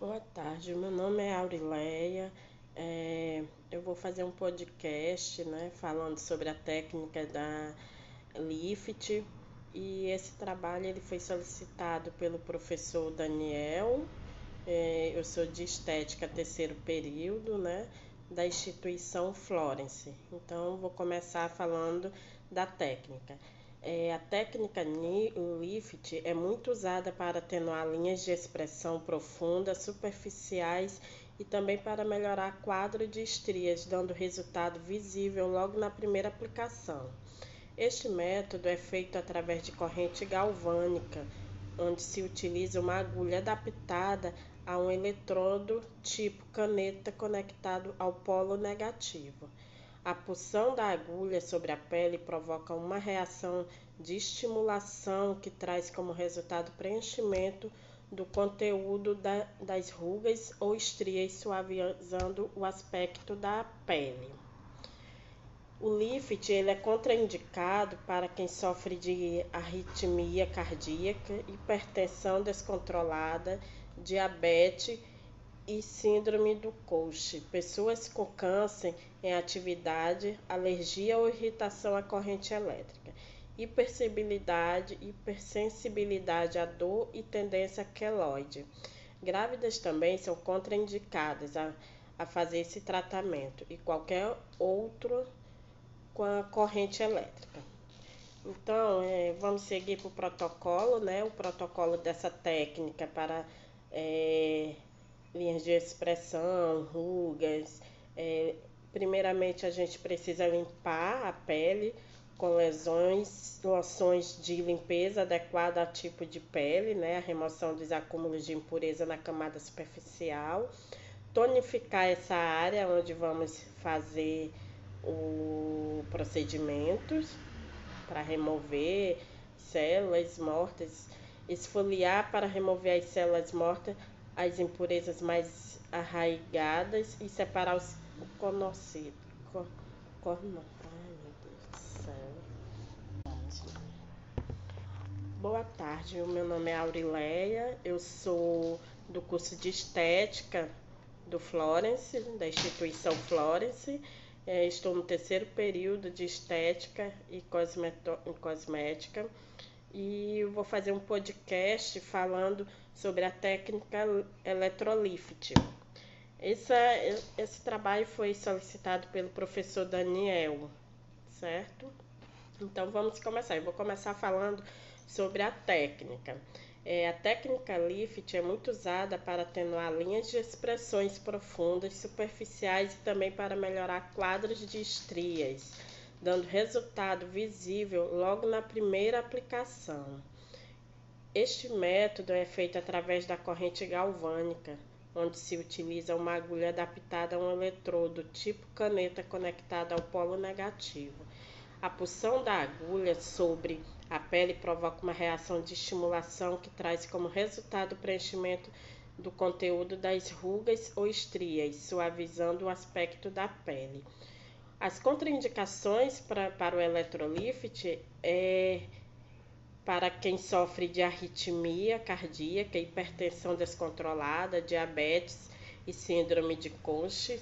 Boa tarde, meu nome é Aurileia. É, eu vou fazer um podcast, né, falando sobre a técnica da Lift. E esse trabalho ele foi solicitado pelo professor Daniel. É, eu sou de estética terceiro período, né, da instituição Florence. Então, vou começar falando da técnica. É, a técnica lift é muito usada para atenuar linhas de expressão profundas, superficiais e também para melhorar quadro de estrias, dando resultado visível logo na primeira aplicação. Este método é feito através de corrente galvânica, onde se utiliza uma agulha adaptada a um eletrodo tipo caneta conectado ao polo negativo. A pulsão da agulha sobre a pele provoca uma reação de estimulação que traz como resultado preenchimento do conteúdo da, das rugas ou estrias, suavizando o aspecto da pele. O lift ele é contraindicado para quem sofre de arritmia cardíaca, hipertensão descontrolada, diabetes e síndrome do Coach. Pessoas com câncer em atividade, alergia ou irritação à corrente elétrica, hipersensibilidade, hipersensibilidade à dor e tendência queloide. Grávidas também são contraindicadas a, a fazer esse tratamento e qualquer outro com a corrente elétrica. Então, é, vamos seguir para o protocolo, né? O protocolo dessa técnica para é, linhas de expressão, rugas. É, primeiramente, a gente precisa limpar a pele com lesões, loções de limpeza adequada ao tipo de pele, né? A remoção dos acúmulos de impureza na camada superficial. Tonificar essa área onde vamos fazer o procedimentos para remover células mortas, esfoliar para remover as células mortas as impurezas mais arraigadas e separar os cor, ai meu Deus do céu. Boa tarde, o meu nome é Aurileia, eu sou do curso de Estética do Florence, da instituição Florence. É, estou no terceiro período de Estética e Cosmética. E vou fazer um podcast falando sobre a técnica Electrolift. Esse, esse trabalho foi solicitado pelo professor Daniel, certo? Então vamos começar. Eu vou começar falando sobre a técnica. É, a técnica lift é muito usada para atenuar linhas de expressões profundas, superficiais e também para melhorar quadros de estrias, dando resultado visível logo na primeira aplicação. Este método é feito através da corrente galvânica, onde se utiliza uma agulha adaptada a um eletrodo tipo caneta conectada ao polo negativo. A pulsão da agulha sobre a pele provoca uma reação de estimulação que traz como resultado o preenchimento do conteúdo das rugas ou estrias, suavizando o aspecto da pele. As contraindicações pra, para o eletrolift é para quem sofre de arritmia cardíaca, hipertensão descontrolada, diabetes e síndrome de Cushing,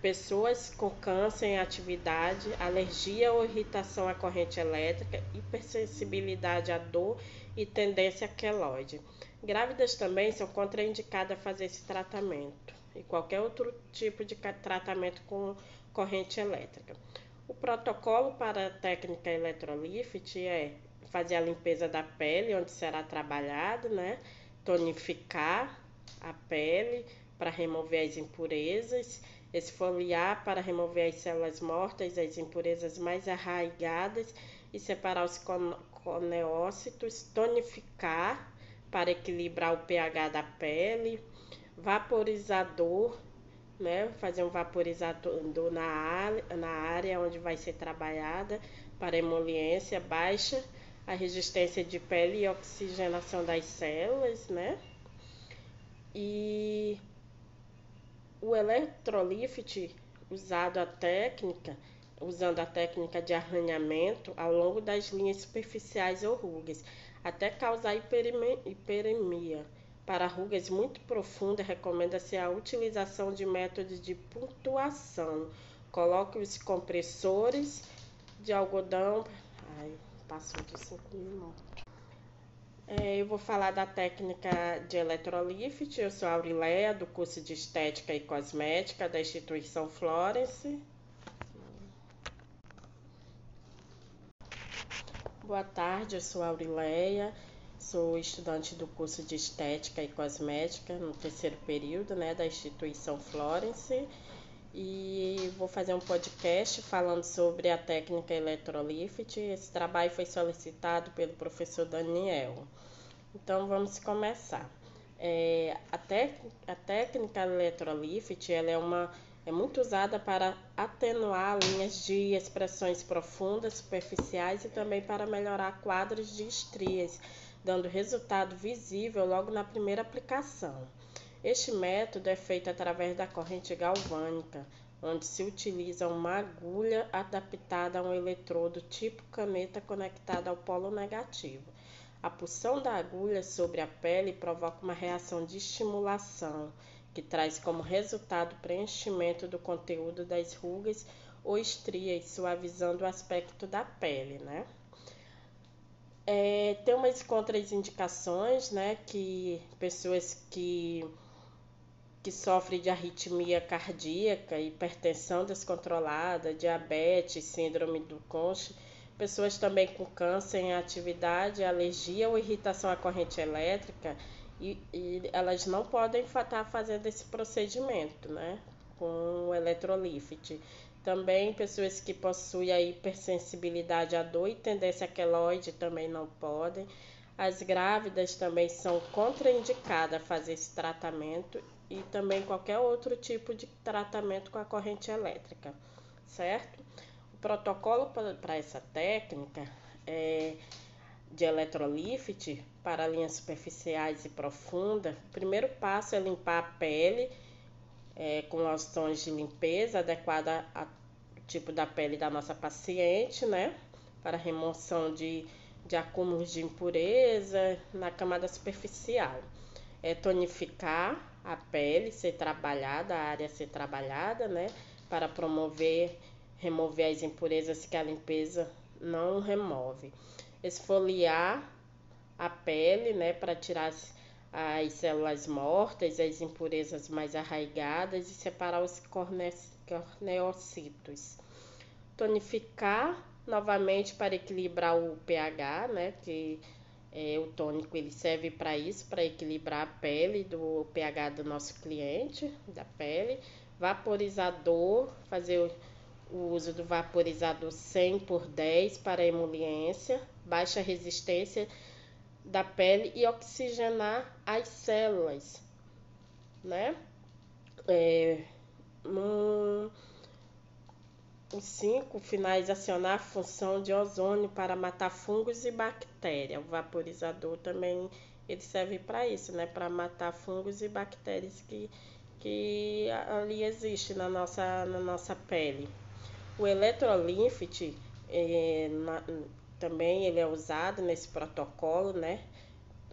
pessoas com câncer em atividade, alergia ou irritação à corrente elétrica, hipersensibilidade à dor e tendência queloide. Grávidas também são contraindicadas a fazer esse tratamento e qualquer outro tipo de tratamento com corrente elétrica. O protocolo para a técnica Electrolift é fazer a limpeza da pele, onde será trabalhado, né? Tonificar a pele para remover as impurezas, esfoliar para remover as células mortas, as impurezas mais arraigadas e separar os coneócitos, tonificar para equilibrar o pH da pele, vaporizador, né? Fazer um vaporizador na área, na área onde vai ser trabalhada para emoliência baixa a resistência de pele e oxigenação das células, né? E o eletrolift usado a técnica, usando a técnica de arranhamento ao longo das linhas superficiais ou rugas, até causar hiperemia, Para rugas muito profundas, recomenda-se a utilização de métodos de pontuação. Coloque os compressores de algodão. Ai, passou de 5 minutos. É, eu vou falar da técnica de eletrolift. Eu sou Aurileia, do curso de Estética e Cosmética da instituição Florence. Boa tarde, eu sou Aurileia, sou estudante do curso de Estética e Cosmética no terceiro período né, da instituição Florence e vou fazer um podcast falando sobre a técnica Electrolift. Esse trabalho foi solicitado pelo professor Daniel. Então vamos começar. É, a, a técnica Electrolift ela é, uma, é muito usada para atenuar linhas de expressões profundas, superficiais e também para melhorar quadros de estrias, dando resultado visível logo na primeira aplicação. Este método é feito através da corrente galvânica, onde se utiliza uma agulha adaptada a um eletrodo tipo caneta conectada ao polo negativo. A pulsão da agulha sobre a pele provoca uma reação de estimulação, que traz como resultado preenchimento do conteúdo das rugas ou estrias, suavizando o aspecto da pele, né? É, tem umas contraindicações, né, que pessoas que que sofrem de arritmia cardíaca, hipertensão descontrolada, diabetes, síndrome do Conche, pessoas também com câncer em atividade, alergia ou irritação à corrente elétrica, e, e elas não podem estar fazendo esse procedimento, né, com o eletrolift. Também pessoas que possuem a hipersensibilidade à dor e tendência queloide também não podem. As grávidas também são contraindicadas a fazer esse tratamento e também qualquer outro tipo de tratamento com a corrente elétrica, certo? O protocolo para essa técnica é de eletrolift para linhas superficiais e profundas. O primeiro passo é limpar a pele é, com loções de limpeza adequada ao tipo da pele da nossa paciente, né? Para remoção de, de acúmulos de impureza na camada superficial. É tonificar a pele ser trabalhada, a área ser trabalhada, né? Para promover, remover as impurezas que a limpeza não remove. Esfoliar a pele, né? Para tirar as, as células mortas, as impurezas mais arraigadas e separar os corneocitos. Tonificar novamente para equilibrar o pH, né? Que é, o tônico ele serve para isso, para equilibrar a pele do pH do nosso cliente, da pele. Vaporizador, fazer o, uso do vaporizador 100 por 10 para emoliência, baixa resistência da pele e oxigenar as células, né? É, os cinco finais acionar a função de ozônio para matar fungos e bactérias. O vaporizador também ele serve para isso, né? Para matar fungos e bactérias que, que ali existe na nossa, na nossa pele. O eletrolinfit é, também ele é usado nesse protocolo, né?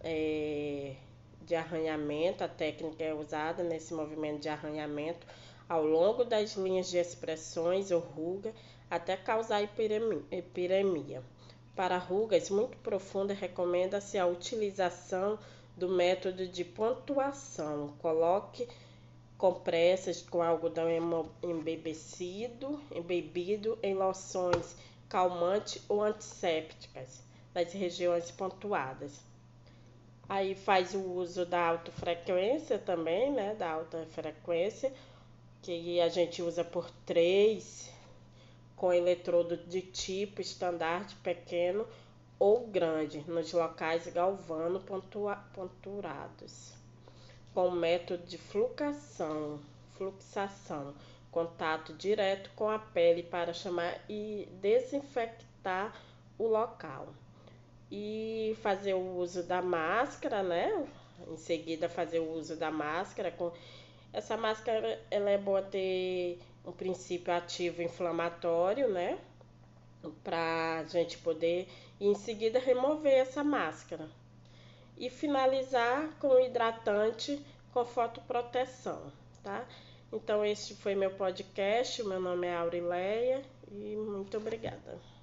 É, de arranhamento, a técnica é usada nesse movimento de arranhamento ao longo das linhas de expressões ou ruga até causar epiremia. Para rugas muito profundas, recomenda-se a utilização do método de pontuação. Coloque compressas com algodão embebecido, embebido em loções calmantes ou antissépticas nas regiões pontuadas. Aí faz o uso da alta frequência também, né, da alta frequência que a gente usa por três com eletrodo de tipo estandarte pequeno ou grande nos locais galvano ponturados, com método de fluxação, fluxação, contato direto com a pele para chamar e desinfectar o local. E fazer o uso da máscara, né? Em seguida fazer o uso da máscara com essa máscara ela é boa ter um princípio ativo inflamatório, né? Pra gente poder em seguida remover essa máscara. e finalizar com hidratante com fotoproteção, tá? Então, este foi meu podcast. Meu nome é Aurileia e muito obrigada.